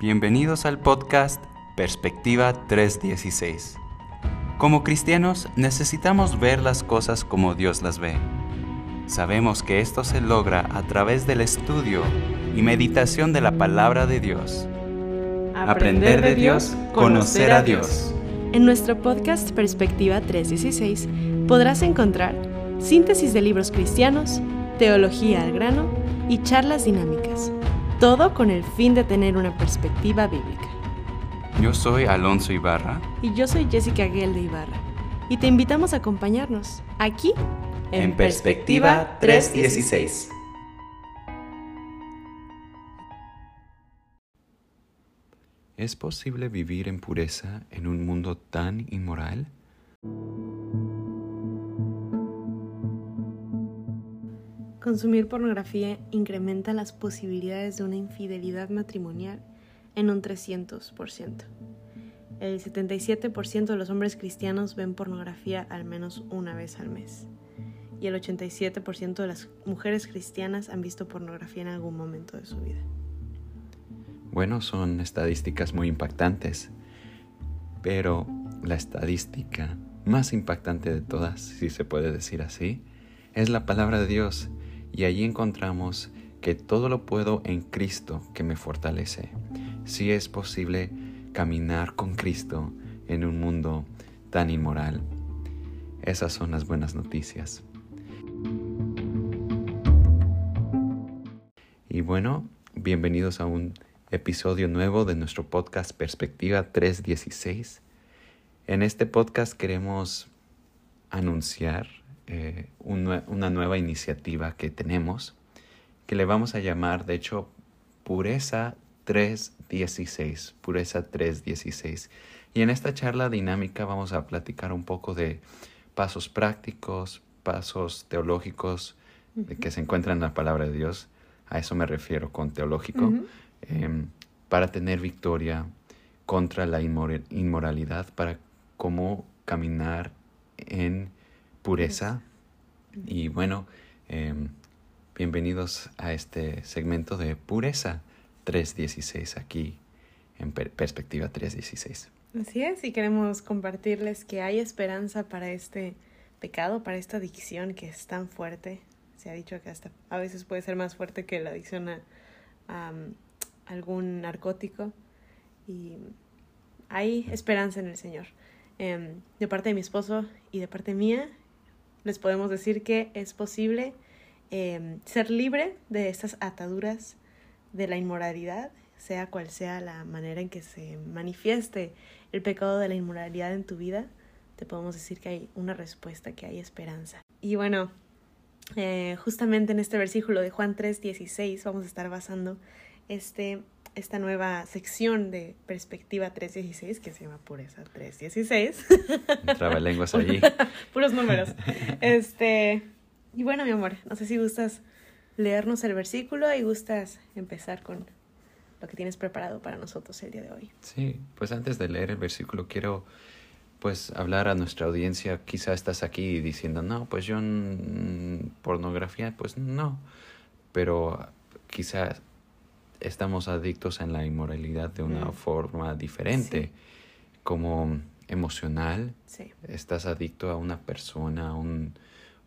Bienvenidos al podcast Perspectiva 316. Como cristianos necesitamos ver las cosas como Dios las ve. Sabemos que esto se logra a través del estudio y meditación de la palabra de Dios. Aprender de Dios, conocer a Dios. En nuestro podcast Perspectiva 316 podrás encontrar síntesis de libros cristianos, teología al grano y charlas dinámicas todo con el fin de tener una perspectiva bíblica. Yo soy Alonso Ibarra. Y yo soy Jessica Guel de Ibarra. Y te invitamos a acompañarnos aquí en, Perspectiva 316. ¿Es posible vivir en pureza en un mundo tan inmoral? Consumir pornografía incrementa las posibilidades de una infidelidad matrimonial en un 300%. El 77% de los hombres cristianos ven pornografía al menos una vez al mes. Y el 87% de las mujeres cristianas han visto pornografía en algún momento de su vida. Bueno, son estadísticas muy impactantes. Pero la estadística más impactante de todas, si se puede decir así, es la palabra de Dios y allí encontramos que todo lo puedo en Cristo que me fortalece. Si es posible caminar con Cristo en un mundo tan inmoral. Esas son las buenas noticias. Y bueno, bienvenidos a un episodio nuevo de nuestro podcast Perspectiva 316. En este podcast queremos anunciar eh, una nueva iniciativa que tenemos que le vamos a llamar, de hecho, Pureza 316, Pureza 316. Y en esta charla dinámica vamos a platicar un poco de pasos prácticos, pasos teológicos que se encuentran en la palabra de Dios. A eso me refiero con teológico. Em, para tener victoria contra la inmoralidad, para cómo caminar en pureza. Y bueno, em, bienvenidos a este segmento de Pureza 316 aquí en Perspectiva 316. Así es, y queremos compartirles que hay esperanza para este pecado, para esta adicción que es tan fuerte. Se ha dicho que hasta a veces puede ser más fuerte que la adicción a, algún narcótico. Y hay esperanza en el Señor. Em, de parte de mi esposo y de parte mía, les podemos decir que es posible em, ser libre de estas ataduras de la inmoralidad, sea cual sea la manera en que se manifieste el pecado de la inmoralidad en tu vida, te podemos decir que hay una respuesta, que hay esperanza. Y bueno, eh, justamente en este versículo de Juan 3:16 vamos a estar basando este esta nueva sección de Perspectiva 316 que se llama Pureza 316. lenguas allí. Puros números. Este, y bueno, mi amor, no sé si gustas leernos el versículo y gustas empezar con lo que tienes preparado para nosotros el día de hoy. Sí, pues antes de leer el versículo quiero pues hablar a nuestra audiencia, quizá estás aquí diciendo, no, pues yo pornografía, pues no, pero quizá estamos adictos en la inmoralidad de una mm. forma diferente, como emocional. Estás adicto a una persona, un,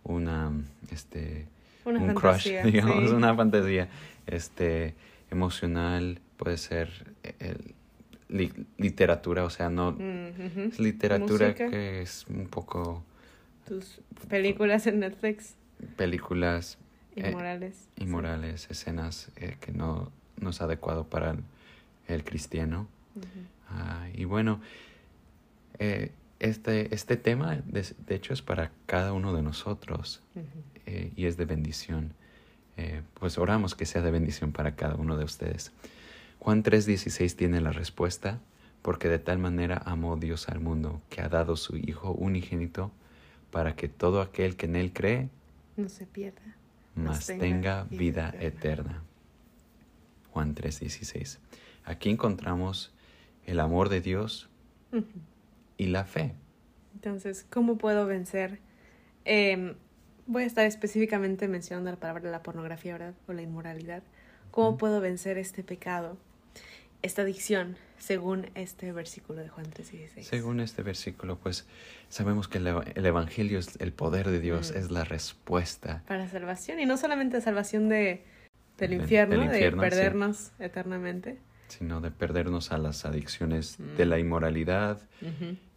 una, este, un crush, digamos, una fantasía. Este, emocional puede ser el, literatura, o sea, no mm, es literatura que es un poco tus películas en Netflix, películas eh, inmorales, inmorales, escenas eh, que no no es adecuado para el, cristiano. Ah, y bueno, eh, este, este tema de, hecho es para cada uno de nosotros eh, y es de bendición. Eh, pues oramos que sea de bendición para cada uno de ustedes. Juan 3:16 tiene la respuesta, porque de tal manera amó Dios al mundo que ha dado su Hijo unigénito para que todo aquel que en Él cree no se pierda, mas tenga, vida, eterna. Juan 3:16. Aquí encontramos el amor de Dios y la fe. Entonces, ¿cómo puedo vencer? Em, voy a estar específicamente mencionando la palabra de la pornografía, ¿verdad? O la inmoralidad. ¿Cómo puedo vencer este pecado? esta adicción según este versículo de Juan 3:16? Según este versículo, pues sabemos que el, el Evangelio es el poder de Dios, es la respuesta. Para salvación, y no solamente salvación de, del infierno, del infierno, de sí. perdernos eternamente. sino de perdernos a las adicciones Mm. de la inmoralidad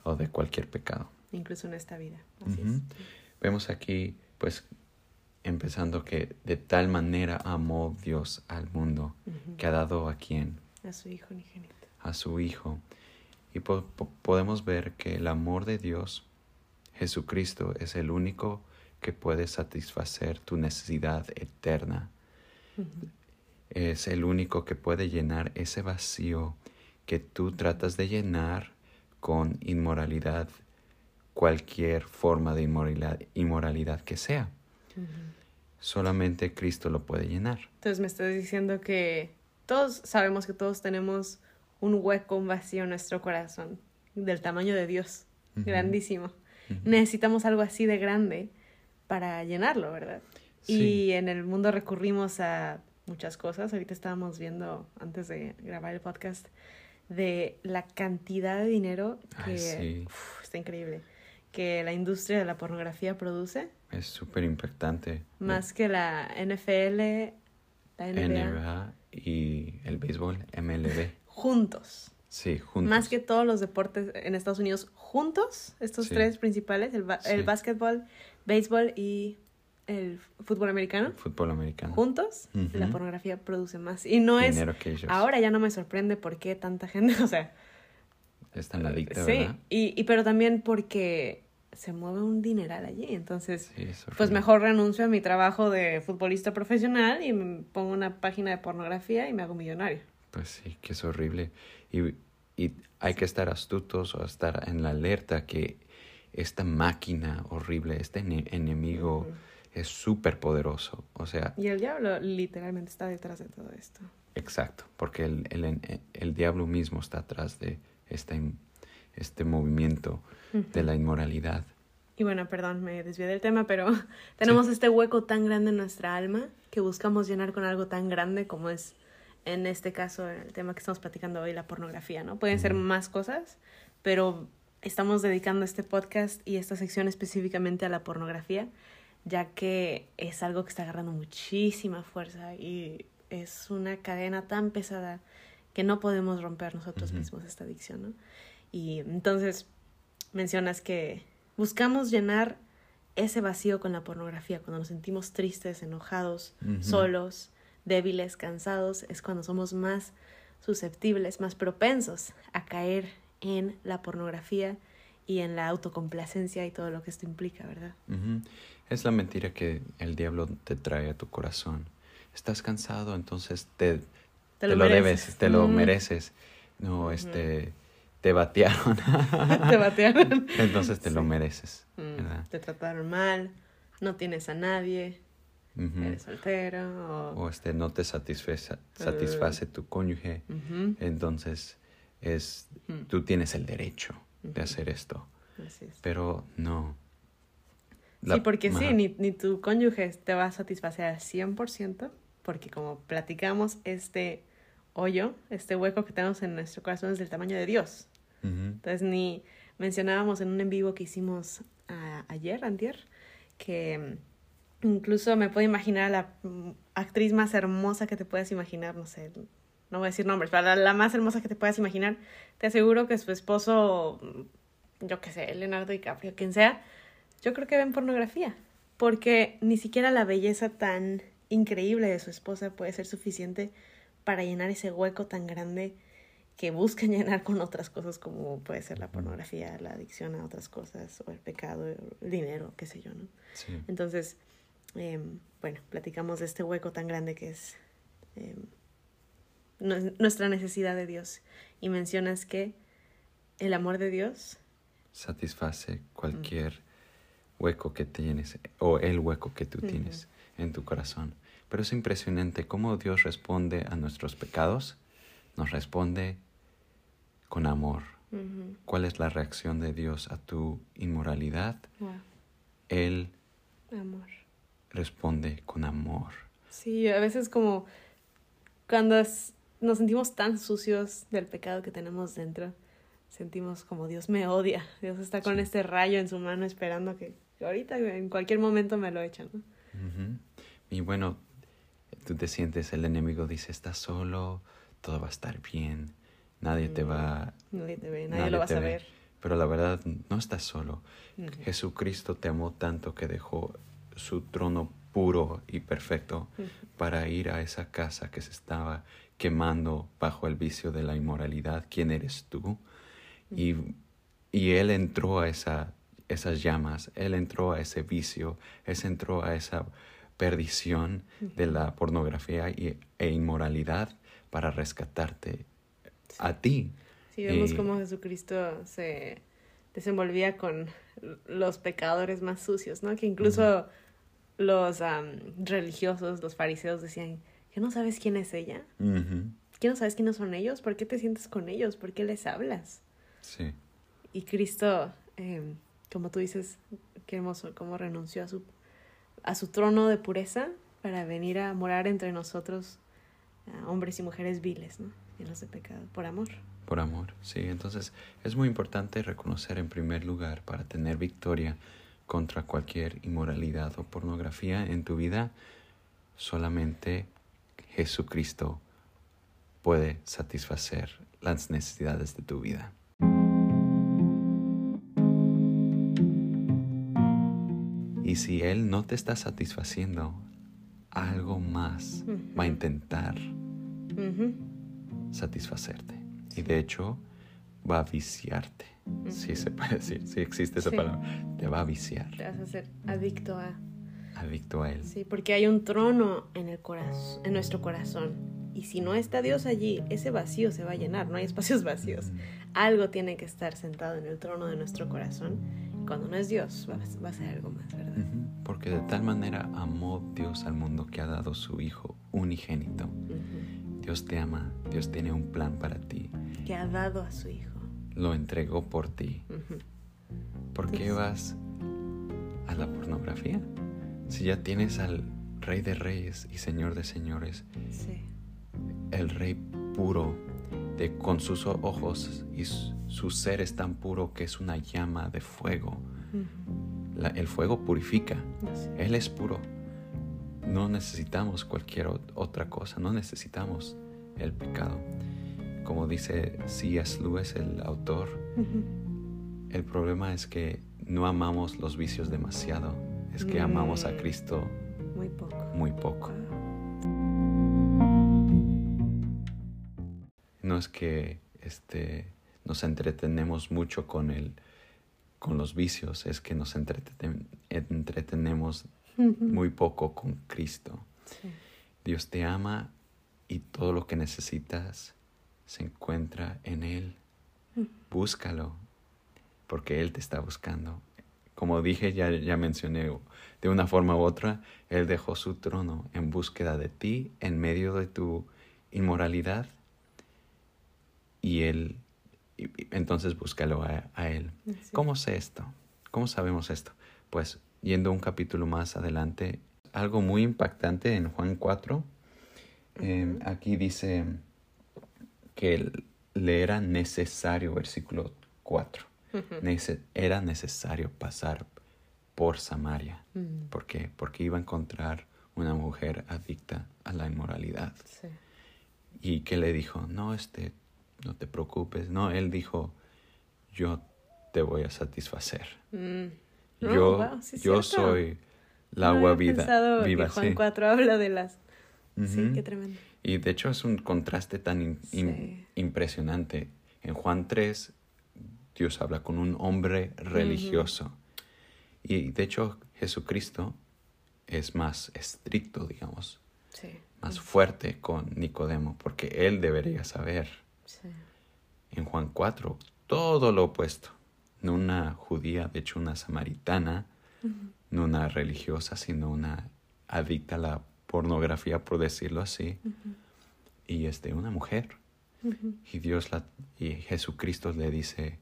o de cualquier pecado. Incluso en esta vida. Así. Vemos aquí, pues, empezando que de tal manera amó Dios al mundo, que ha dado a quien, A su Hijo unigénito. a su Hijo. Y po- po- podemos ver que el amor de Dios, Jesucristo, es el único que puede satisfacer tu necesidad eterna. Es el único que puede llenar ese vacío que tú tratas de llenar con inmoralidad, cualquier forma de inmoralidad, inmoralidad que sea. Solamente Cristo lo puede llenar. Entonces me estás diciendo que todos sabemos que todos tenemos un hueco, un vacío en nuestro corazón, del tamaño de Dios, grandísimo. Necesitamos algo así de grande para llenarlo, ¿verdad? Sí. Y en el mundo recurrimos a muchas cosas. Ahorita estábamos viendo, antes de grabar el podcast, de la cantidad de dinero que Ay, sí. uf, está increíble, que la industria de la pornografía produce, Es súper impactante. más que la NFL, la NBA, NBA y el béisbol, MLB. juntos. Sí, juntos. Más que todos los deportes en Estados Unidos juntos, estos Sí. tres principales, el, ba- el Sí. básquetbol, béisbol y el fútbol americano, El fútbol americano. juntos, la pornografía produce más. Y no es... Dinero que ellos Ahora ya no me sorprende por qué tanta gente, o sea... están adictos, sí, ¿verdad? y, y pero también porque se mueve un dineral allí, entonces... Sí, es Pues mejor renuncio a mi trabajo de futbolista profesional y me pongo una página de pornografía y me hago millonario. Pues sí, que es horrible. Y, y hay que estar astutos o estar en la alerta que esta máquina horrible, este ene- enemigo. Es súper poderoso. O sea, Y el diablo literalmente está detrás de todo esto. exacto, porque el, el, en- el diablo mismo está atrás de este, este movimiento de la inmoralidad. Y bueno, perdón, me desvié del tema, pero tenemos este hueco tan grande en nuestra alma que buscamos llenar con algo tan grande como es, en este caso, el tema que estamos platicando hoy, la pornografía, ¿no? Pueden ser más cosas, pero estamos dedicando este podcast y esta sección específicamente a la pornografía, ya que es algo que está agarrando muchísima fuerza y es una cadena tan pesada que no podemos romper nosotros mismos esta adicción, ¿no? Y entonces mencionas que buscamos llenar ese vacío con la pornografía, cuando nos sentimos tristes, enojados, solos, débiles, cansados, es cuando somos más susceptibles, más propensos a caer en la pornografía y en la autocomplacencia y todo lo que esto implica, ¿verdad? Es la mentira que el diablo te trae a tu corazón. Estás cansado, entonces te, te, lo, debes, te lo Mm, mereces. No, este, te batearon. Te batearon. entonces te lo mereces, Mm, ¿verdad? Te trataron mal, no tienes a nadie, eres soltero o... O este, no te satisface, satisface tu cónyuge, entonces es, ujú, tú tienes el derecho de hacer esto. así es. Pero no. Sí, porque sí, ni, ni tu cónyuge te va a satisfacer al 100%, porque como platicamos, este hoyo, este hueco que tenemos en nuestro corazón es del tamaño de Dios. Entonces, ni mencionábamos en un en vivo que hicimos a- ayer, antier, que mm, incluso me puedo imaginar a la mm, actriz más hermosa que te puedas imaginar, no sé, no voy a decir nombres, pero la, la más hermosa que te puedas imaginar, te aseguro que su esposo, mm, yo qué sé, Leonardo DiCaprio, quien sea, yo creo que ven pornografía, porque ni siquiera la belleza tan increíble de su esposa puede ser suficiente para llenar ese hueco tan grande que buscan llenar con otras cosas como puede ser la pornografía, la adicción a otras cosas, o el pecado, el dinero, qué sé yo, ¿no? Sí. Entonces, em, bueno, platicamos de este hueco tan grande que es em, nu- nuestra necesidad de Dios. Y mencionas que el amor de Dios, Satisface cualquier hueco que tienes o el hueco que tú tienes en tu corazón. Pero es impresionante cómo Dios responde a nuestros pecados. Nos responde con amor. ujú, ¿Cuál es la reacción de Dios a tu inmoralidad? wow, Él amor. responde con amor. Sí, a veces como cuando es- nos sentimos tan sucios del pecado que tenemos dentro. Sentimos como Dios me odia. Dios está con este rayo en su mano esperando que, ahorita en cualquier momento me lo echan. ¿no? Y bueno, tú te sientes, el enemigo dice, estás solo, todo va a estar bien, nadie te va... Mm, nadie te ve, nadie, lo va a saber. Pero la verdad, no estás solo. Jesucristo te amó tanto que dejó su trono puro y perfecto para ir a esa casa que se estaba quemando bajo el vicio de la inmoralidad. ¿Quién eres tú? y, y, Él entró a esa, esas llamas, Él entró a ese vicio, Él entró a esa perdición de la pornografía y, e inmoralidad para rescatarte a ti. Sí, vemos cómo Jesucristo se desenvolvía con los pecadores más sucios, ¿no? Que incluso los religiosos, los fariseos decían, ¿que no sabes quién es ella? ¿Que no sabes quiénes son ellos? ¿Por qué te sientes con ellos? ¿Por qué les hablas? Sí. Y Cristo, em, como tú dices, qué hermoso, cómo renunció a su, a su trono de pureza para venir a morar entre nosotros, hombres y mujeres viles, ¿no? Llenos de pecado, por amor. Por amor, sí. Entonces es muy importante reconocer en primer lugar para tener victoria contra cualquier inmoralidad o pornografía en tu vida, solamente Jesucristo puede satisfacer las necesidades de tu vida. Y si Él no te está satisfaciendo, algo más va a intentar satisfacerte. Y de hecho, va a viciarte. Si se puede decir, si existe esa palabra, te va a viciar. Te vas a ser adicto a... Adicto a él. Sí, porque hay un trono en el corazón, en nuestro corazón. Y si no está Dios allí, ese vacío se va a llenar, no hay espacios vacíos. Algo tiene que estar sentado en el trono de nuestro corazón. Cuando no es Dios, va, a ser algo más, ¿verdad? Porque de tal manera amó Dios al mundo que ha dado su Hijo unigénito. Dios te ama, Dios tiene un plan para ti. Que ha dado a su Hijo lo entregó por ti. ¿Por qué vas a la pornografía? Si ya tienes al Rey de Reyes y Señor de Señores, el Rey puro, de, con sus ojos y su, ser es tan puro que es una llama de fuego. el fuego purifica, Él es puro. No necesitamos cualquier otra cosa, no necesitamos el pecado como dice C.S. Lewis, el autor, el problema es que no amamos los vicios demasiado, es que amamos a. Cristo muy poco. Muy poco. No es que este, nos entretenemos mucho con, el, con los vicios, es que nos entretenemos muy poco con Cristo. Dios te ama y todo lo que necesitas se encuentra en Él. Búscalo, porque Él te está buscando. Como dije, ya, ya mencioné, de una forma u otra, Él dejó su trono en búsqueda de ti en medio de tu inmoralidad. Y Él, entonces búscalo a, Él. ¿Cómo sé esto? ¿Cómo sabemos esto? Pues yendo un capítulo más adelante, algo muy impactante en Juan 4, em, aquí dice, que le era necesario, versículo 4, era necesario pasar por Samaria. Mm. ¿Por qué? Porque iba a encontrar una mujer adicta a la inmoralidad. Y que le dijo, no, este, no te preocupes. No, él dijo, yo te voy a satisfacer. Mm. yo yo soy la agua vida, viva. Juan 4 habla de las... Sí, qué tremendo. Y de hecho es un contraste tan impresionante. En Juan 3, Dios habla con un hombre religioso. Y de hecho Jesucristo es más estricto, digamos. Más fuerte con Nicodemo, porque él debería saber. En Juan 4, todo lo opuesto. No una judía, de hecho una samaritana, no una religiosa, sino una adicta a la pornografía, por decirlo así, y es de una mujer. Y Dios la, y Jesucristo le dice,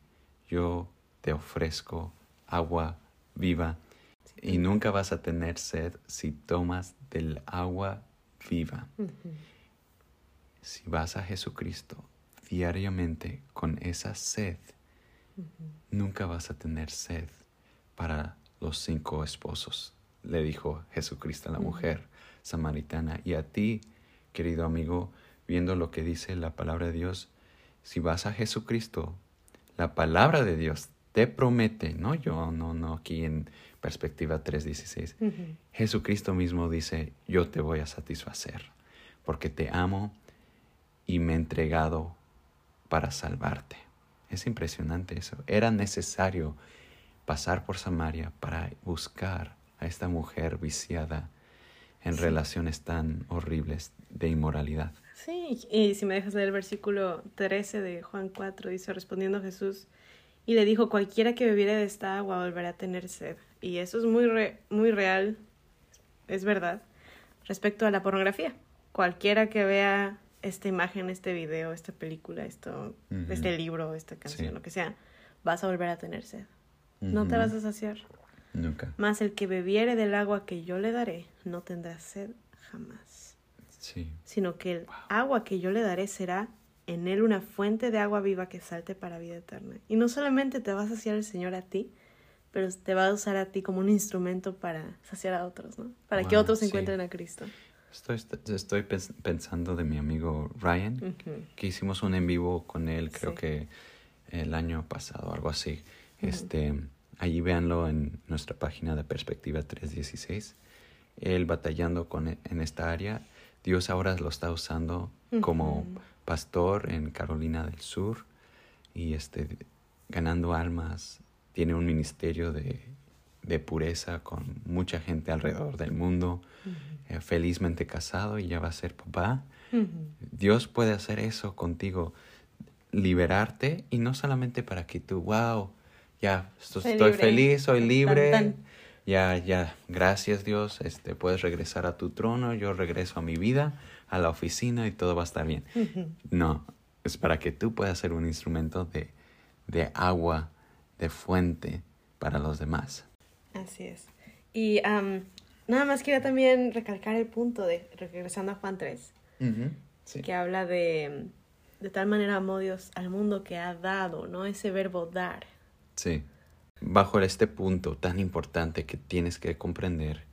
yo te ofrezco agua viva y nunca vas a tener sed si tomas del agua viva. si vas a Jesucristo diariamente con esa sed, nunca vas a tener sed para los cinco esposos, le dijo Jesucristo a la mujer samaritana. Y a ti, querido amigo, viendo lo que dice la palabra de Dios, si vas a Jesucristo, la palabra de Dios te promete, no yo, no, no aquí en perspectiva 3.16, Jesucristo mismo dice, yo te voy a satisfacer, porque te amo y me he entregado para salvarte. Es impresionante eso. Era necesario pasar por Samaria para buscar a esta mujer viciada en relaciones tan horribles de inmoralidad. Sí, y si me dejas leer el versículo 13 de Juan 4, dice, respondiendo Jesús, y le dijo, cualquiera que bebiere de esta agua volverá a tener sed. Y eso es muy, muy real, es verdad, respecto a la pornografía. Cualquiera que vea esta imagen, este video, esta película, esto, este libro, esta canción, lo que sea, vas a volver a tener sed. No te vas a saciar. Nunca. Más el que bebiere del agua que yo le daré, no tendrá sed jamás. Sí. Sino que el agua que yo le daré será en él una fuente de agua viva que salte para vida eterna. Y no solamente te va a saciar el Señor a ti, pero te va a usar a ti como un instrumento para saciar a otros, ¿no? Para que otros encuentren a Cristo. Estoy, estoy pensando de mi amigo Ryan, que hicimos un en vivo con él, creo que el año pasado, algo así. Este, allí véanlo en nuestra página de Perspectiva 316. Él batallando con, e, en esta área, Dios ahora lo está usando como pastor en Carolina del Sur y este, ganando almas. Tiene un ministerio de, de pureza con mucha gente alrededor del mundo, eh, felizmente casado y ya va a ser papá. Dios puede hacer eso contigo, liberarte y no solamente para que tú, wow, ya estoy feliz, soy libre. Ya, ya, gracias Dios, este, puedes regresar a tu trono, yo regreso a mi vida, a la oficina y todo va a estar bien. No, es para que tú puedas ser un instrumento de, de agua, de fuente para los demás. Así es. Y nada más quería también recalcar el punto de, regresando a Juan 3, que habla de, de tal manera amó Dios al mundo que ha dado, ¿no? Ese verbo dar. Sí. Bajo este punto tan importante que tienes que comprender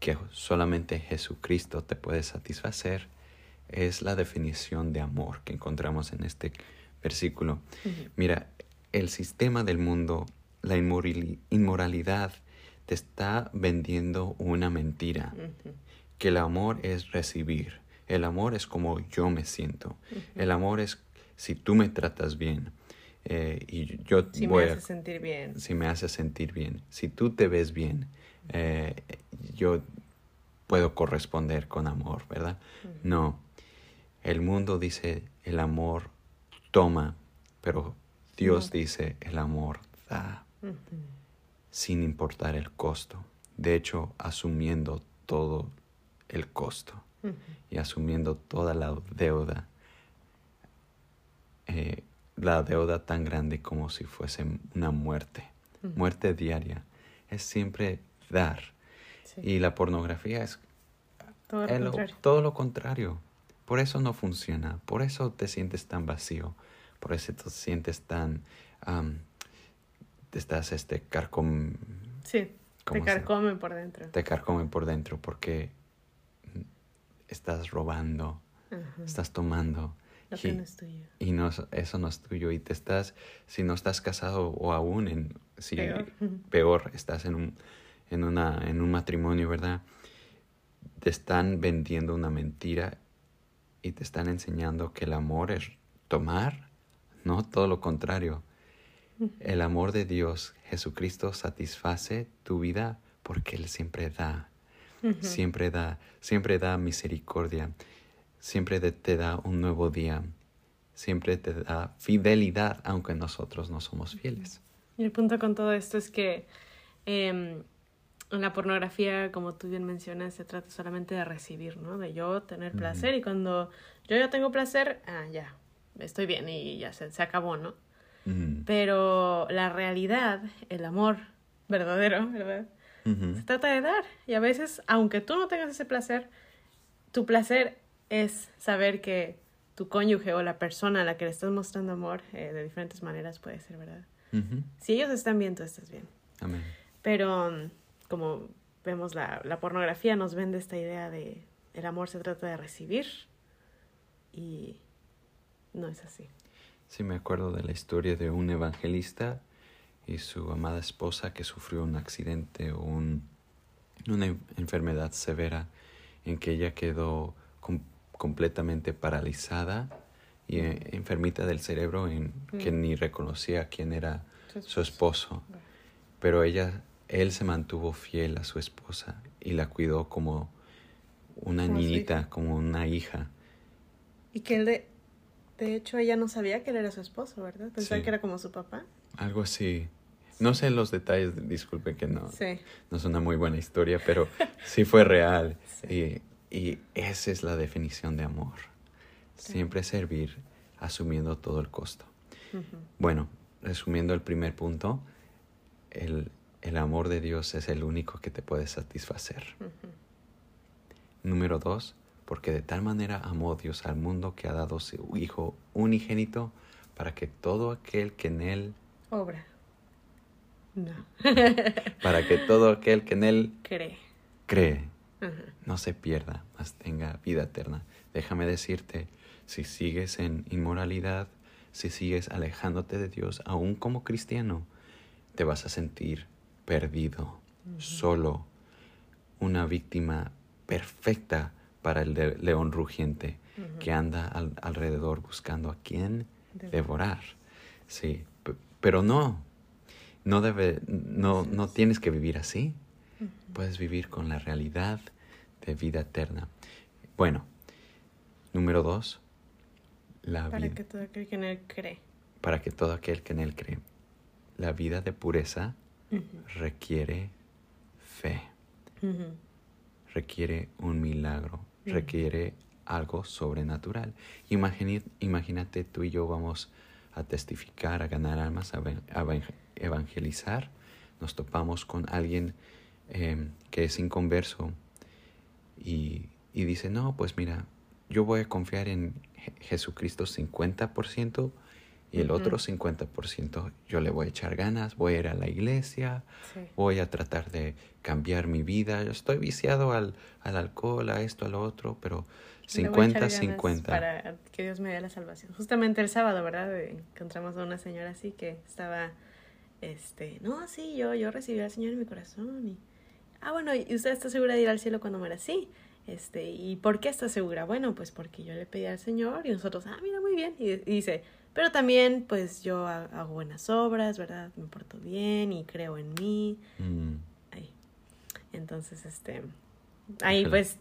que solamente Jesucristo te puede satisfacer, es la definición de amor que encontramos en este versículo. Mira, el sistema del mundo, la inmoralidad, te está vendiendo una mentira, que el amor es recibir, el amor es como yo me siento, el amor es si tú me tratas bien, eh, y yo si me hace sentir bien. Si me hace sentir bien. Si tú te ves bien, eh, yo puedo corresponder con amor, ¿verdad? No. El mundo dice el amor toma, pero Dios dice el amor da, sin importar el costo. De hecho, asumiendo todo el costo y asumiendo toda la deuda. Eh, la deuda tan grande como si fuese una muerte, muerte diaria. Es siempre dar. Y la pornografía es todo lo, contrario. Por eso no funciona, por eso te sientes tan vacío, por eso te sientes tan... te estás este carcom... Sí, te carcomen por dentro. Te carcomen por dentro porque estás robando, estás tomando, y, no es tuyo. Y no, eso no es tuyo. Y te estás, si no estás casado o aún en, si peor, estás en un, en, una, en un matrimonio, ¿verdad? Te están vendiendo una mentira y te están enseñando que el amor es tomar, no todo lo contrario. El amor de Dios, Jesucristo, satisface tu vida porque Él siempre da, siempre da, siempre da misericordia siempre te da un nuevo día, siempre te da fidelidad, aunque nosotros no somos fieles. Y el punto con todo esto es que en la pornografía, como tú bien mencionas, se trata solamente de recibir, ¿no? De yo tener placer y cuando yo ya tengo placer, ah, ya, estoy bien y ya se, se acabó, ¿no? Pero la realidad, el amor verdadero, ¿verdad? Se trata de dar. Y a veces, aunque tú no tengas ese placer, tu placer es saber que tu cónyuge o la persona a la que le estás mostrando amor eh, de diferentes maneras puede ser, ¿verdad? Si ellos están bien, tú estás bien. Amén. Pero mm, como vemos la, la pornografía nos vende esta idea de el amor se trata de recibir y no es así. Sí, me acuerdo de la historia de un evangelista y su amada esposa que sufrió un accidente o un, una enfermedad severa en que ella quedó completamente paralizada y eh, enfermita del cerebro en que mm. ni reconocía quién era su esposo. Pero ella, él se mantuvo fiel a su esposa y la cuidó como una niñita, como una hija. Y que él de, hecho ella no sabía que él era su esposo, ¿verdad? Pensaba que era como su papá. Algo así. No sé los detalles, disculpe que no, no es una muy buena historia, pero sí fue real. Y, y, esa es la definición de amor. Siempre servir asumiendo todo el costo. Bueno, resumiendo el primer punto, el, el, amor de Dios es el único que te puede satisfacer. Número dos, porque de tal manera amó Dios al mundo que ha dado su Hijo unigénito para que todo aquel que en Él obra no. para que todo aquel que en Él cree, cree no se pierda, mas tenga vida eterna. Déjame decirte, si sigues en inmoralidad, si sigues alejándote de Dios, aún como cristiano, te vas a sentir perdido, solo, una víctima perfecta para el león rugiente que anda alrededor buscando a quién devorar. Sí, pero no, no debe, no, no tienes que vivir así. Puedes vivir con la realidad de vida eterna. Bueno, número dos, la para que todo aquel que en él cree. Para que todo aquel que en él cree. La vida de pureza requiere fe. Requiere un milagro. Requiere algo sobrenatural. imagínate tú y yo vamos a testificar, a ganar almas, a, evangelizar, nos topamos con alguien em, que es inconverso y, y, dice, no, pues mira, yo voy a confiar en Jesucristo 50% y el otro 50% yo le voy a echar ganas, voy a ir a la iglesia, voy a tratar de cambiar mi vida. Yo estoy viciado al, al alcohol, a esto, a lo otro, pero 50-50. Para que Dios me dé la salvación. Justamente el sábado, ¿verdad? Encontramos a una señora así que estaba, este, no, sí, yo, yo recibí al Señor en mi corazón. Y, ah, bueno, ¿y usted está segura de ir al cielo cuando muera? Sí. Este, ¿y por qué está segura? Bueno, pues porque yo le pedí al Señor y nosotros, ah, mira, muy bien. Y, dice, pero también, pues yo hago buenas obras, ¿verdad? Me porto bien y creo en mí. Mm. Ahí. Entonces, este, ahí pues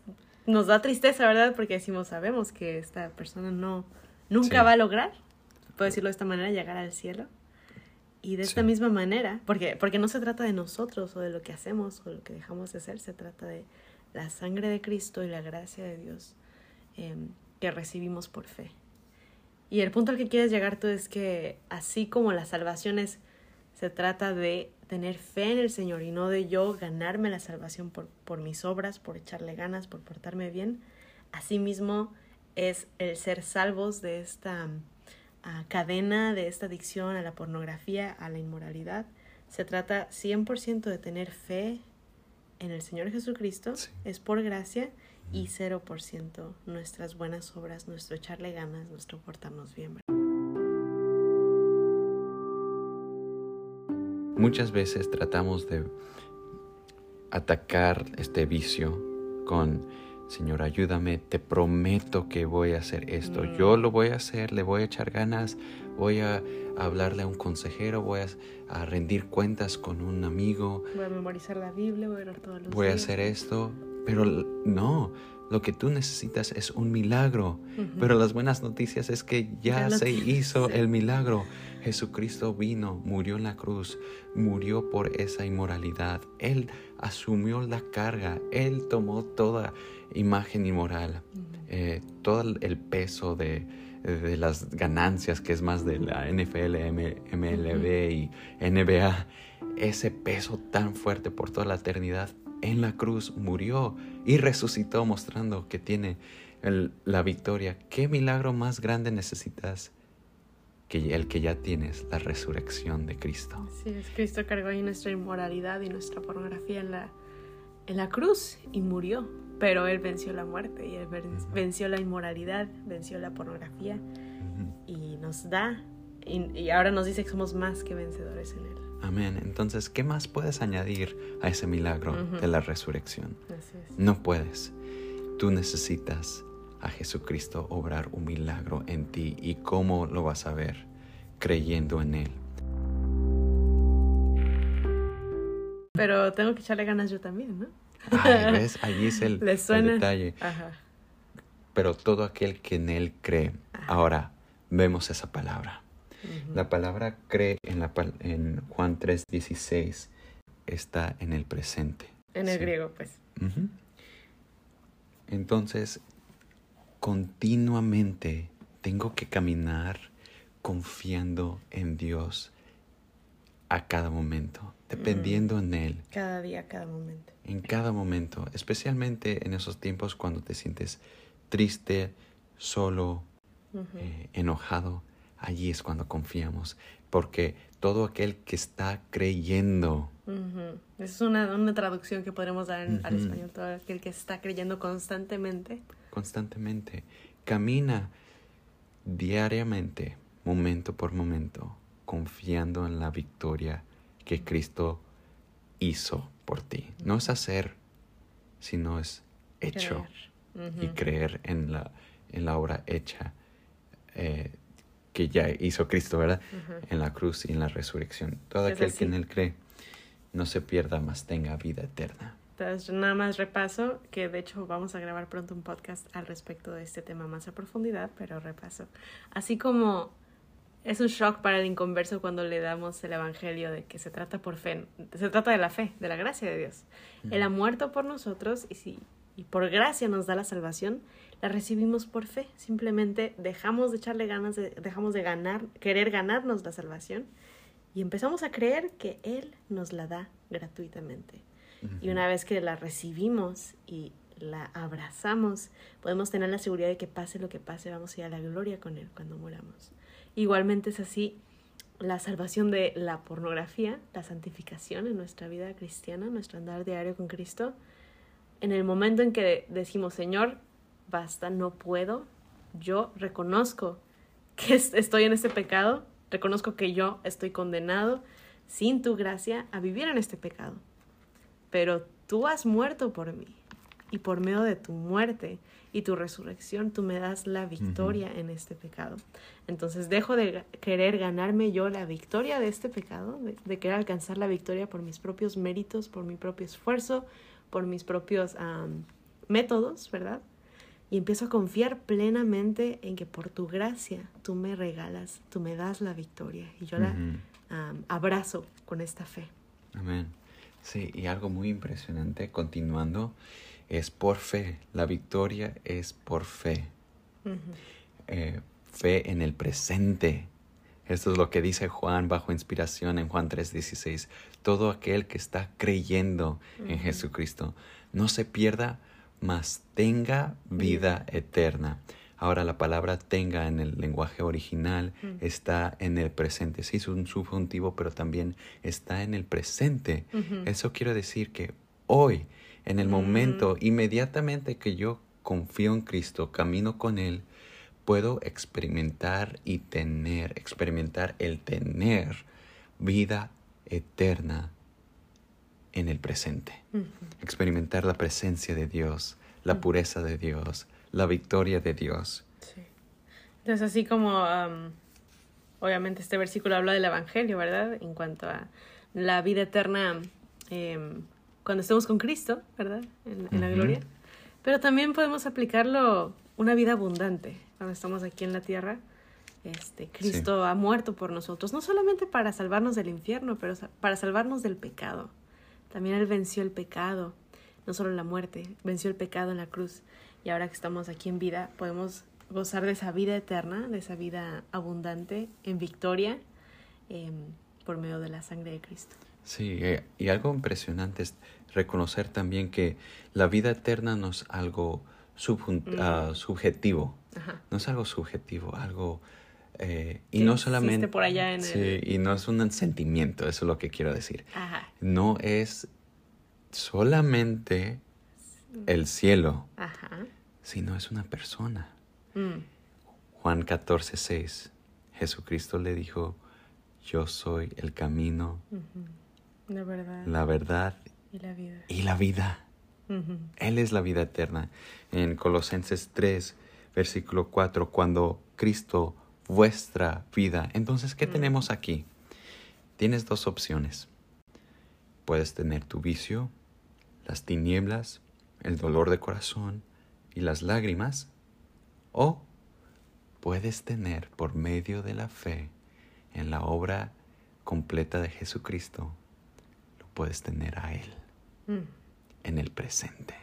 nos da tristeza, ¿verdad? Porque decimos, sabemos que esta persona no, nunca va a lograr, puedo decirlo de esta manera, llegar al cielo. Y de esta misma manera, porque, porque no se trata de nosotros o de lo que hacemos o lo que dejamos de hacer, se trata de la sangre de Cristo y la gracia de Dios em, que recibimos por fe. Y el punto al que quieres llegar tú es que así como la salvación es, se trata de tener fe en el Señor y no de yo ganarme la salvación por, por mis obras, por echarle ganas, por portarme bien. Asimismo es el ser salvos de esta ah, cadena, de esta adicción a la pornografía, a la inmoralidad. Se trata 100% de tener fe en el Señor Jesucristo, es por gracia y 0% nuestras buenas obras, nuestro echarle ganas, nuestro portarnos bien. Muchas veces tratamos de atacar este vicio con, Señor, ayúdame, te prometo que voy a hacer esto, yo lo voy a hacer, le voy a echar ganas, voy a hablarle a un consejero, voy a, rendir cuentas con un amigo. Voy a memorizar la Biblia, voy a orar todos los Voy a hacer esto, pero no, lo que tú necesitas es un milagro. Pero las buenas noticias es que ya, se hizo el milagro. Jesucristo vino, murió en la cruz, murió por esa inmoralidad. Él asumió la carga, Él tomó toda imagen inmoral, eh, todo el peso de, las ganancias, que es más de la NFL, MLB y NBA, ese peso tan fuerte por toda la eternidad, en la cruz murió y resucitó mostrando que tiene la victoria. ¿Qué milagro más grande necesitas que el que ya tienes, la resurrección de Cristo? Sí, es Cristo cargó ahí nuestra inmoralidad y nuestra pornografía en la, en la cruz y murió. Pero Él venció la muerte y Él venció la inmoralidad, venció la pornografía y nos da, y, ahora nos dice que somos más que vencedores en Él. Amén. Entonces, ¿qué más puedes añadir a ese milagro de la resurrección? No puedes. Tú necesitas a Jesucristo obrar un milagro en ti. ¿Y cómo lo vas a ver? Creyendo en Él. Pero tengo que echarle ganas yo también, ¿no? ¿ves? Allí es el, detalle. Pero todo aquel que en Él cree. Ahora, vemos esa palabra. La palabra cree en, la, en Juan 3:16 está en el presente. En el griego, pues. Entonces, continuamente tengo que caminar confiando en Dios a cada momento, dependiendo en Él. Cada día, cada momento. En cada momento, especialmente en esos tiempos cuando te sientes triste, solo, eh, enojado, allí es cuando confiamos, porque todo aquel que está creyendo. Es una, una, traducción que podremos dar en, al español, todo aquel que está creyendo constantemente. Constantemente. Camina diariamente, momento por momento, confiando en la victoria que Cristo hizo por ti. No es hacer, sino es hecho. Y creer en la, en la obra hecha eh, que ya hizo Cristo, ¿verdad? En la cruz y en la resurrección. Todo aquel que en Él cree no se pierda, más tenga vida eterna. Entonces, nada más repaso, que de hecho vamos a grabar pronto un podcast al respecto de este tema más a profundidad, pero repaso. Así como es un shock para el inconverso cuando le damos el evangelio de que se trata por fe, se trata de la fe, de la gracia de Dios. Él ha muerto por nosotros y si y por gracia nos da la salvación, la recibimos por fe. Simplemente dejamos de echarle ganas, dejamos de ganar, querer ganarnos la salvación y empezamos a creer que Él nos la da gratuitamente. Y una vez que la recibimos y la abrazamos, podemos tener la seguridad de que pase lo que pase, vamos a ir a la gloria con Él cuando muramos. Igualmente es así la salvación de la pornografía, la santificación en nuestra vida cristiana, nuestro andar diario con Cristo. En el momento en que decimos, Señor, basta, no puedo, yo reconozco que estoy en este pecado, reconozco que yo estoy condenado sin tu gracia a vivir en este pecado. Pero tú has muerto por mí y por medio de tu muerte y tu resurrección tú me das la victoria en este pecado. Entonces dejo de querer ganarme yo la victoria de este pecado, de, querer alcanzar la victoria por mis propios méritos, por mi propio esfuerzo, por mis propios métodos, ¿verdad? Y empiezo a confiar plenamente en que por tu gracia tú me regalas, tú me das la victoria y yo la abrazo con esta fe. Amén. Sí, y algo muy impresionante, continuando, es por fe. La victoria es por fe. Eh, fe en el presente. Esto es lo que dice Juan bajo inspiración en Juan 3:16. Todo aquel que está creyendo en Jesucristo no se pierda, mas tenga vida eterna. Ahora la palabra tenga en el lenguaje original está en el presente. Sí, es un subjuntivo, pero también está en el presente. Eso quiere decir que hoy, en el momento, inmediatamente que yo confío en Cristo, camino con Él, puedo experimentar y tener, experimentar el tener vida eterna en el presente. Experimentar la presencia de Dios, la pureza de Dios, la victoria de Dios. Sí. Entonces, así como obviamente este versículo habla del Evangelio, ¿verdad? En cuanto a la vida eterna em, cuando estemos con Cristo, ¿verdad? En, la gloria. Pero también podemos aplicarlo una vida abundante cuando estamos aquí en la tierra. Este, Cristo ha muerto por nosotros, no solamente para salvarnos del infierno, pero para salvarnos del pecado. También Él venció el pecado, no solo la muerte, venció el pecado en la cruz y ahora que estamos aquí en vida podemos gozar de esa vida eterna, de esa vida abundante en victoria em, por medio de la sangre de Cristo. Sí, eh, y algo impresionante es reconocer también que la vida eterna no es algo Mm. subjetivo. Ajá. No es algo subjetivo, algo... eh, y no solamente... por allá en sí, el- y no es un sentimiento, eso es lo que quiero decir. Ajá. No es solamente el cielo, Ajá. sino es una persona. Mm. Juan 14, 6. Jesucristo le dijo, yo soy el camino, Ujú. La verdad. la verdad Y la vida. y la vida. Él es la vida eterna. En Colosenses 3, versículo 4, cuando Cristo, vuestra vida. Entonces, ¿qué Mm. tenemos aquí? Tienes dos opciones. Puedes tener tu vicio, las tinieblas, el dolor de corazón y las lágrimas. O puedes tener por medio de la fe en la obra completa de Jesucristo, puedes tener a Él Mm. en el presente.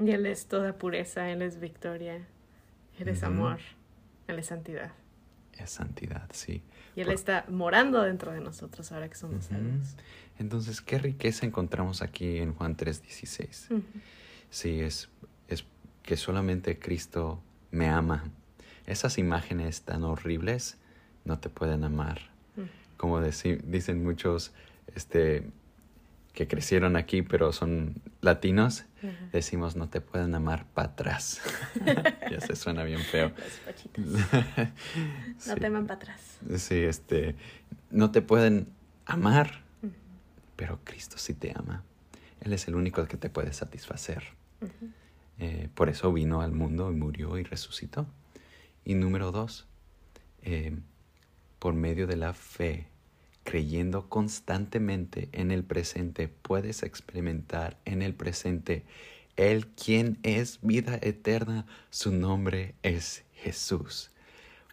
Y Él es toda pureza, Él es victoria, Él es amor, Él es santidad. Es santidad, sí. Y Él Por- está morando dentro de nosotros ahora que somos salvos. Entonces, ¿qué riqueza encontramos aquí en Juan 3:16? Ujú. Sí, es, es que solamente Cristo me ama. Esas imágenes tan horribles no te pueden amar. Ujú. Como dicen muchos este, que crecieron aquí pero son latinos, decimos no te pueden amar para atrás. ya se suena bien feo. Los. No Sí. teman para atrás. Sí, este, no te pueden amar, pero Cristo sí te ama. Él es el único que te puede satisfacer. Eh, por eso vino al mundo y murió y resucitó. Y número dos, eh, por medio de la fe, creyendo constantemente en el presente, puedes experimentar en el presente Él quien es vida eterna, su nombre es Jesús.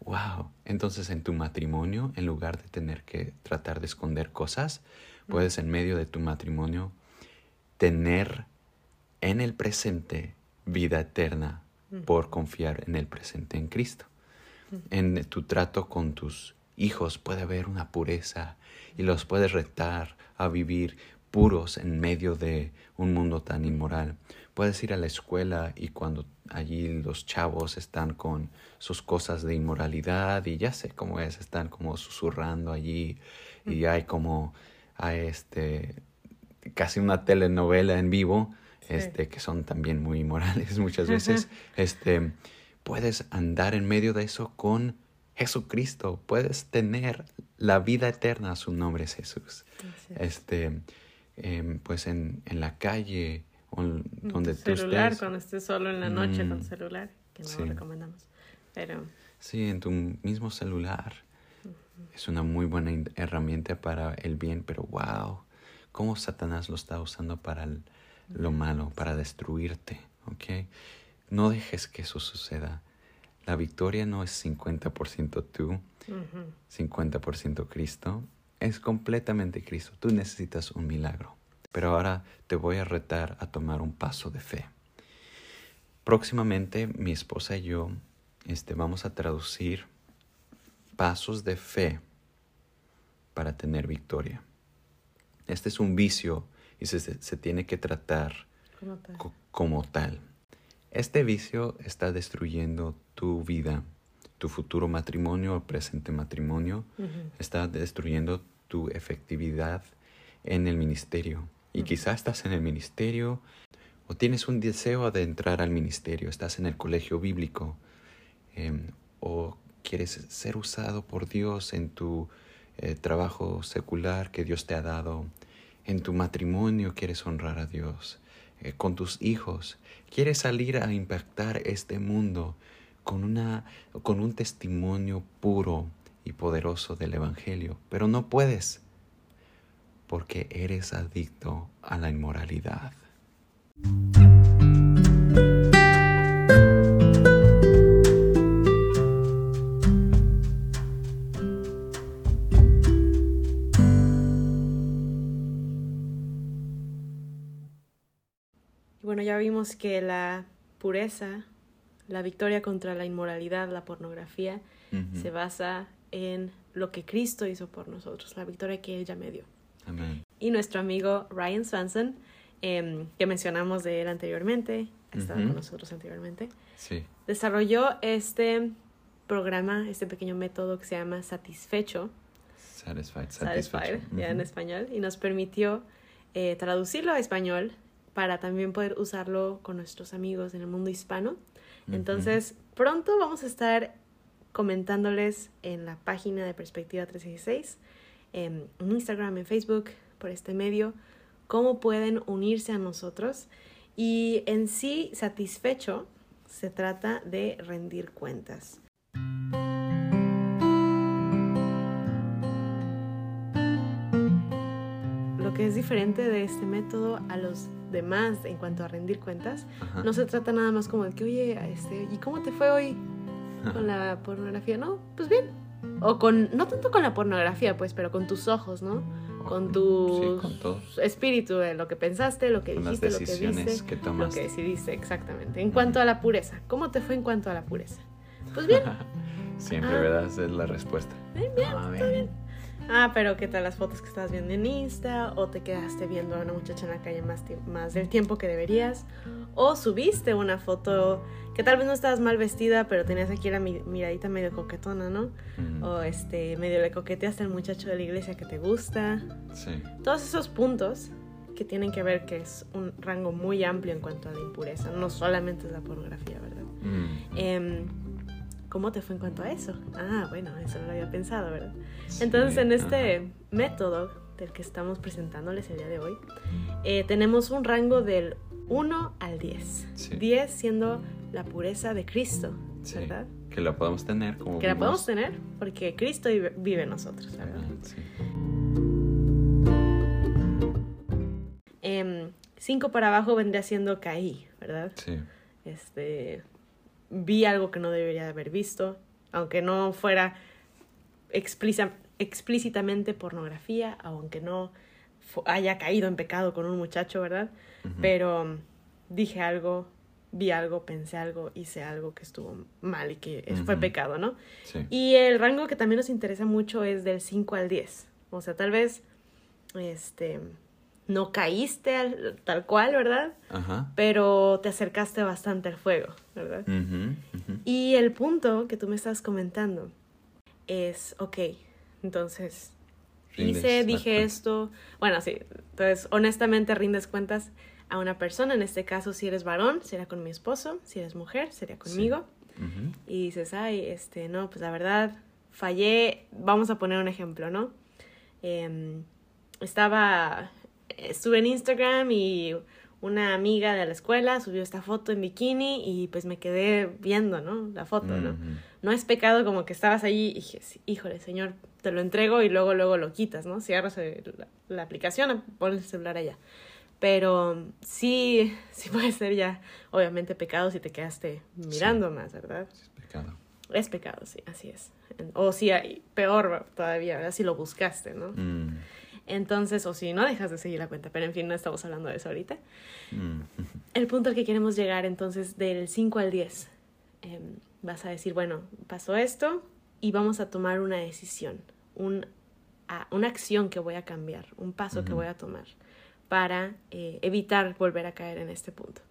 Wow. Entonces en tu matrimonio, en lugar de tener que tratar de esconder cosas, puedes en medio de tu matrimonio tener en el presente vida eterna por confiar en el presente en Cristo. En tu trato con tus hijos puede haber una pureza y los puedes retar a vivir puros en medio de un mundo tan inmoral. Puedes ir a la escuela y cuando allí los chavos están con sus cosas de inmoralidad y ya sé cómo es, están como susurrando allí y hay como hay este casi una telenovela en vivo Sí. este que son también muy inmorales muchas veces este puedes andar en medio de eso con Jesucristo puedes tener la vida eterna su nombre es Jesús este em, pues en, en la calle o en donde tu tú celular, estés cuando estés solo en la noche Mm. con celular, que no Sí. lo recomendamos. Pero Sí, en tu mismo celular. Es una muy buena herramienta para el bien, pero wow, cómo Satanás lo está usando para el- lo malo, para destruirte, ¿ok? No dejes que eso suceda. La victoria no es 50% tú, ujú, 50% Cristo. Es completamente Cristo. Tú necesitas un milagro. Pero ahora te voy a retar a tomar un paso de fe. Próximamente mi esposa y yo este, vamos a traducir pasos de fe para tener victoria. Este es un vicio y se, se- se tiene que tratar como tal. co- como tal. Este vicio está destruyendo tu vida, tu futuro matrimonio o presente matrimonio, está destruyendo tu efectividad en el ministerio. Y quizás estás en el ministerio o tienes un deseo de entrar al ministerio, estás en el colegio bíblico em, o quieres ser usado por Dios en tu eh, trabajo secular que Dios te ha dado, en tu matrimonio quieres honrar a Dios, eh, con tus hijos, quieres salir a impactar este mundo con, una, con un testimonio puro y poderoso del Evangelio, pero no puedes porque eres adicto a la inmoralidad. Ya vimos que la pureza, la victoria contra la inmoralidad, la pornografía, se basa en lo que Cristo hizo por nosotros, la victoria que Él ya me dio. Amén. Y nuestro amigo Ryan Swanson, em, que mencionamos de él anteriormente, que estaba con nosotros anteriormente, Sí. desarrolló este programa, este pequeño método que se llama Satisfecho, Satisfied. Satisfied, satisfecho. ya en español, y nos permitió eh, traducirlo a español para también poder usarlo con nuestros amigos en el mundo hispano. Entonces, pronto vamos a estar comentándoles en la página de Perspectiva 316, en en Instagram, en Facebook, por este medio, cómo pueden unirse a nosotros. Y en sí, satisfecho, se trata de rendir cuentas. Es diferente de este método a los demás en cuanto a rendir cuentas, Ajá. no se trata nada más como de que, oye, este, ¿y cómo te fue hoy con la pornografía? No, pues bien. O con, no tanto con la pornografía, pues, pero con tus ojos, ¿no? Con tu Sí, con espíritu, de lo que pensaste, lo que Con las dijiste, lo que decisiones viste, que lo tomaste. que decidiste, exactamente. En cuanto a la pureza, ¿cómo te fue en cuanto a la pureza? Pues bien. Siempre, Ah. es la respuesta. Bien, bien, Ah, está bien. Ah, pero ¿qué tal las fotos que estabas viendo en Insta? ¿O te quedaste viendo a una muchacha en la calle más, más del tiempo que deberías? ¿O subiste una foto que tal vez no estabas mal vestida, pero tenías aquí la mi- miradita medio coquetona, ¿no? O este, medio le coqueteaste al muchacho de la iglesia que te gusta. Sí. Todos esos puntos que tienen que ver que es un rango muy amplio en cuanto a la impureza, no solamente es la pornografía, ¿verdad? Em, ¿Cómo te fue en cuanto a eso? Ah, bueno, eso no lo había pensado, ¿verdad? sí, Entonces, en este método del que estamos presentándoles el día de hoy, eh, tenemos un rango del 1 al 10. Sí. 10 siendo la pureza de Cristo, Sí, ¿verdad? Que la podemos tener como Que la podemos tener porque Cristo vive, en nosotros, ¿verdad? Sí. 5 para abajo vendría siendo caí, ¿verdad? Sí. Este, vi algo que no debería de haber visto, aunque no fuera explícita- explícitamente pornografía, aunque no haya caído en pecado con un muchacho, ¿verdad? Pero um, dije algo, vi algo, pensé algo, hice algo que estuvo mal y que fue pecado, ¿no? Sí. Y el rango que también nos interesa mucho es del 5 al 10. O sea, tal vez este no caíste al- tal cual, ¿verdad? Ajá. Pero te acercaste bastante al fuego, ¿verdad? Ujú. Y el punto que tú me estás comentando es, ok, entonces Rindes hice, dije esto, bueno, sí, entonces honestamente rindes cuentas a una persona, en este caso si eres varón, será con mi esposo, si eres mujer, sería conmigo, Ujú. y dices, ay, este, no, pues la verdad, fallé, vamos a poner un ejemplo, ¿no? Em, estaba, estuve en Instagram y una amiga de la escuela subió esta foto en bikini y pues me quedé viendo, ¿no? La foto, ¿no? Ujú. No es pecado como que estabas allí y dije, "Sí, híjole, señor, te lo entrego y luego, luego lo quitas, ¿no? Cierras el- la, la aplicación, pones el celular allá. Pero sí, sí puede ser ya, obviamente, pecado si te quedaste mirando más, ¿verdad? Es pecado. Es pecado, sí, así es. O hay, peor todavía, ¿verdad? Si lo buscaste, ¿no? Mm, Entonces, o si no dejas de seguir la cuenta, pero en fin, no estamos hablando de eso ahorita. mm, El punto al que queremos llegar entonces del 5 al 10. em, vas a decir, bueno, pasó esto y vamos a tomar una decisión, un, a- una acción que voy a cambiar, un paso que voy a tomar para eh, evitar volver a caer en este punto.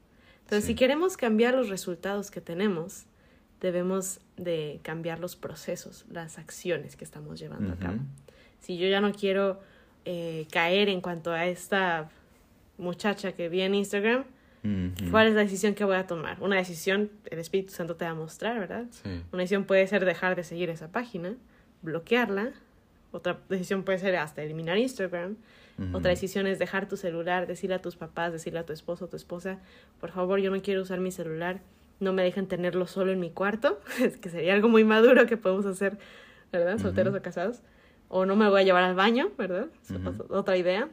Entonces, Sí. si queremos cambiar los resultados que tenemos, debemos de cambiar los procesos, las acciones que estamos llevando a cabo. Si yo ya no quiero eh, caer en cuanto a esta muchacha que vi en Instagram. ¿cuál es la decisión que voy a tomar? Una decisión, el Espíritu Santo te va a mostrar, ¿verdad? Sí. Una decisión puede ser dejar de seguir esa página, bloquearla. Otra decisión puede ser hasta eliminar Instagram. Otra decisión es dejar tu celular, decirle a tus papás, decirle a tu esposo o tu esposa, por favor, yo no quiero usar mi celular, no me dejen tenerlo solo en mi cuarto, es que sería algo muy maduro que podemos hacer, ¿verdad? Solteros o casados. O no me voy a llevar al baño, ¿verdad? Otra idea.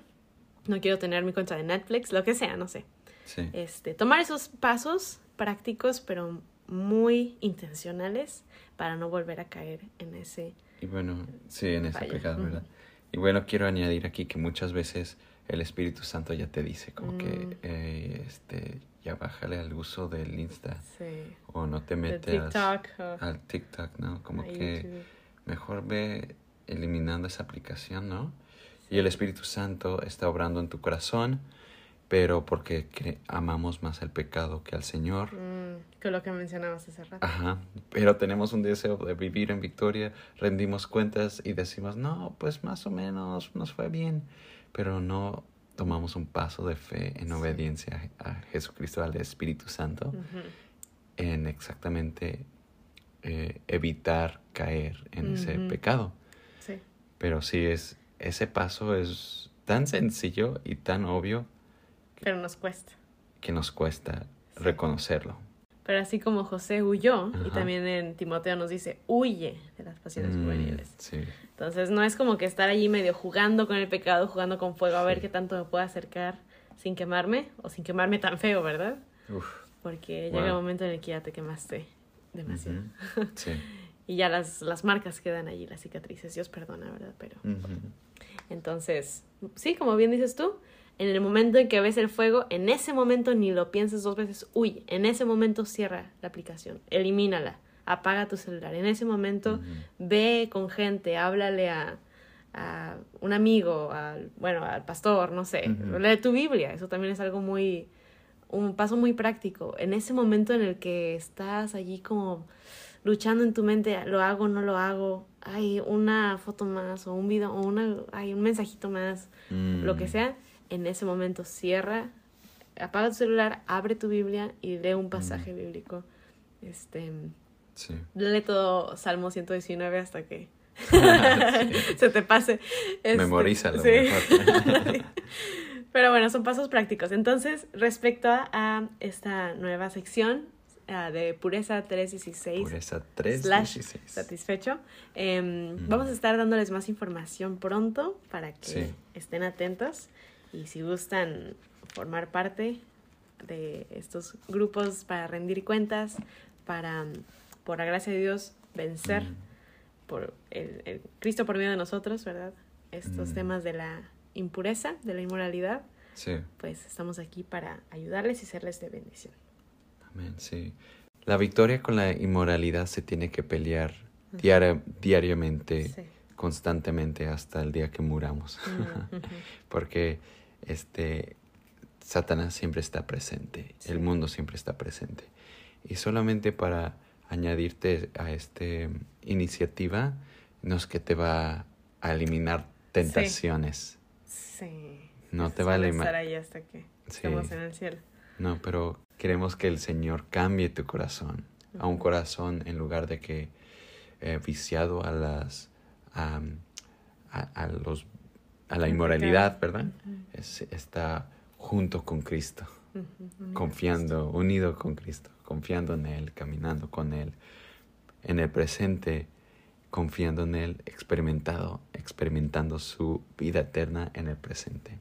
No quiero tener mi cuenta de Netflix, lo que sea, no sé. Sí. Este, tomar esos pasos prácticos, pero muy intencionales para no volver a caer en ese... Y bueno, sí, en ese pecado. ¿verdad? Y bueno, quiero añadir aquí que muchas veces el Espíritu Santo ya te dice como Mm. que, eh, este, ya bájale al uso del Insta Sí. o no te metas TikTok al TikTok, ¿no? Como que YouTube. mejor ve eliminando esa aplicación, ¿no? Y el Espíritu Santo está obrando en tu corazón pero porque amamos más el pecado que al Señor. Mm, que lo que mencionabas hace rato. Ajá, pero tenemos un deseo de vivir en victoria, rendimos cuentas y decimos, no, pues más o menos nos fue bien, pero no tomamos un paso de fe en obediencia a Jesucristo, al Espíritu Santo, en exactamente eh, evitar caer en ese pecado. Pero sí, es, ese paso es tan sencillo y tan obvio. Pero nos cuesta. Que nos cuesta reconocerlo. Pero así como José huyó, y también en Timoteo nos dice, huye de las pasiones mm, juveniles. Sí. Entonces no es como que estar allí medio jugando con el pecado, jugando con fuego, a ver qué tanto me puedo acercar sin quemarme, o sin quemarme tan feo, ¿verdad? Uf. Porque llega el momento en el que ya te quemaste demasiado. Sí. y ya las, las marcas quedan allí, las cicatrices. Dios perdona, ¿verdad? Pero. Entonces, sí, como bien dices tú, en el momento en que ves el fuego, en ese momento ni lo pienses dos veces, uy, en ese momento cierra la aplicación, elimínala, apaga tu celular. En ese momento ve con gente, háblale a, a un amigo, al, bueno, al pastor, no sé, lee tu Biblia, eso también es algo muy un paso muy práctico. En ese momento en el que estás allí como luchando en tu mente, lo hago, no lo hago, hay una foto más o un video o una, hay un mensajito más, lo que mm. sea, en ese momento cierra, apaga tu celular, abre tu Biblia y lee un pasaje mm. bíblico. Este, sí. Lee todo Salmo 119 hasta que se te pase. Este, Memorízalo. Sí. Pero bueno, son pasos prácticos. Entonces, respecto a, esta nueva sección de Pureza 316. Pureza 316. Satisfecho. Em, vamos a estar dándoles más información pronto para que estén atentos. Y si gustan formar parte de estos grupos para rendir cuentas, para, por la gracia de Dios, vencer por el, Cristo por medio de nosotros, ¿verdad? Estos temas de la impureza, de la inmoralidad, sí. pues estamos aquí para ayudarles y serles de bendición. Amén, sí. La victoria con la inmoralidad se tiene que pelear diariamente, constantemente hasta el día que muramos. Porque este Satanás siempre está presente, el mundo siempre está presente. Y solamente para añadirte a esta iniciativa, no es que te va a eliminar tentaciones. Sí. No te vale más. estar ahí hasta que estemos en el cielo. No, pero queremos que el Señor cambie tu corazón a un corazón en lugar de que eh, viciado a las a, a, los a la inmoralidad, ¿verdad? está junto con Cristo, confiando, unido con Cristo, confiando en Él, caminando con Él, en el presente confiando en Él, experimentado, experimentando su vida eterna en el presente.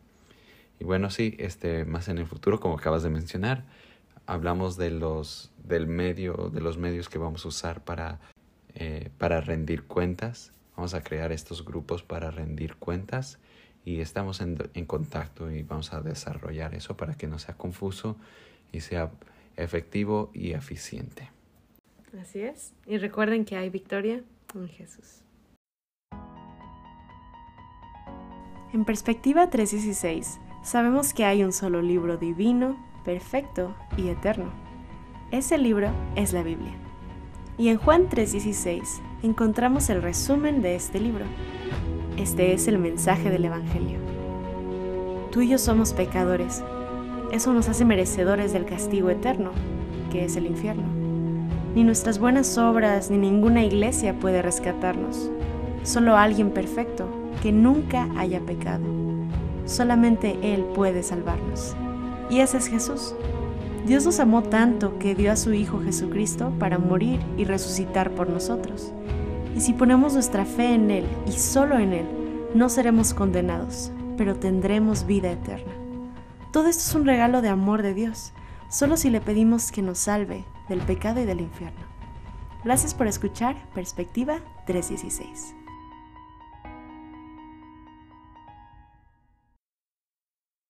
Y bueno, sí, este, más en el futuro, como acabas de mencionar, hablamos de los, del medio, de los medios que vamos a usar para, eh, para rendir cuentas. Vamos a crear estos grupos para rendir cuentas y estamos en, en contacto y vamos a desarrollar eso para que no sea confuso y sea efectivo y eficiente. Así es. Y recuerden que hay victoria Jesús. En perspectiva 316, sabemos que hay un solo libro divino, perfecto y eterno. Ese libro es la Biblia. Y en Juan 3:16 encontramos el resumen de este libro. Este es el mensaje del Evangelio. Tú y yo somos pecadores. Eso nos hace merecedores del castigo eterno, que es el infierno. Ni nuestras buenas obras ni ninguna iglesia puede rescatarnos. Solo alguien perfecto, que nunca haya pecado. Solamente Él puede salvarnos. Y ese es Jesús. Dios nos amó tanto que dio a su Hijo Jesucristo para morir y resucitar por nosotros. Y si ponemos nuestra fe en Él y solo en Él, no seremos condenados, pero tendremos vida eterna. Todo esto es un regalo de amor de Dios, solo si le pedimos que nos salve del pecado y del infierno. Gracias por escuchar Perspectiva 316.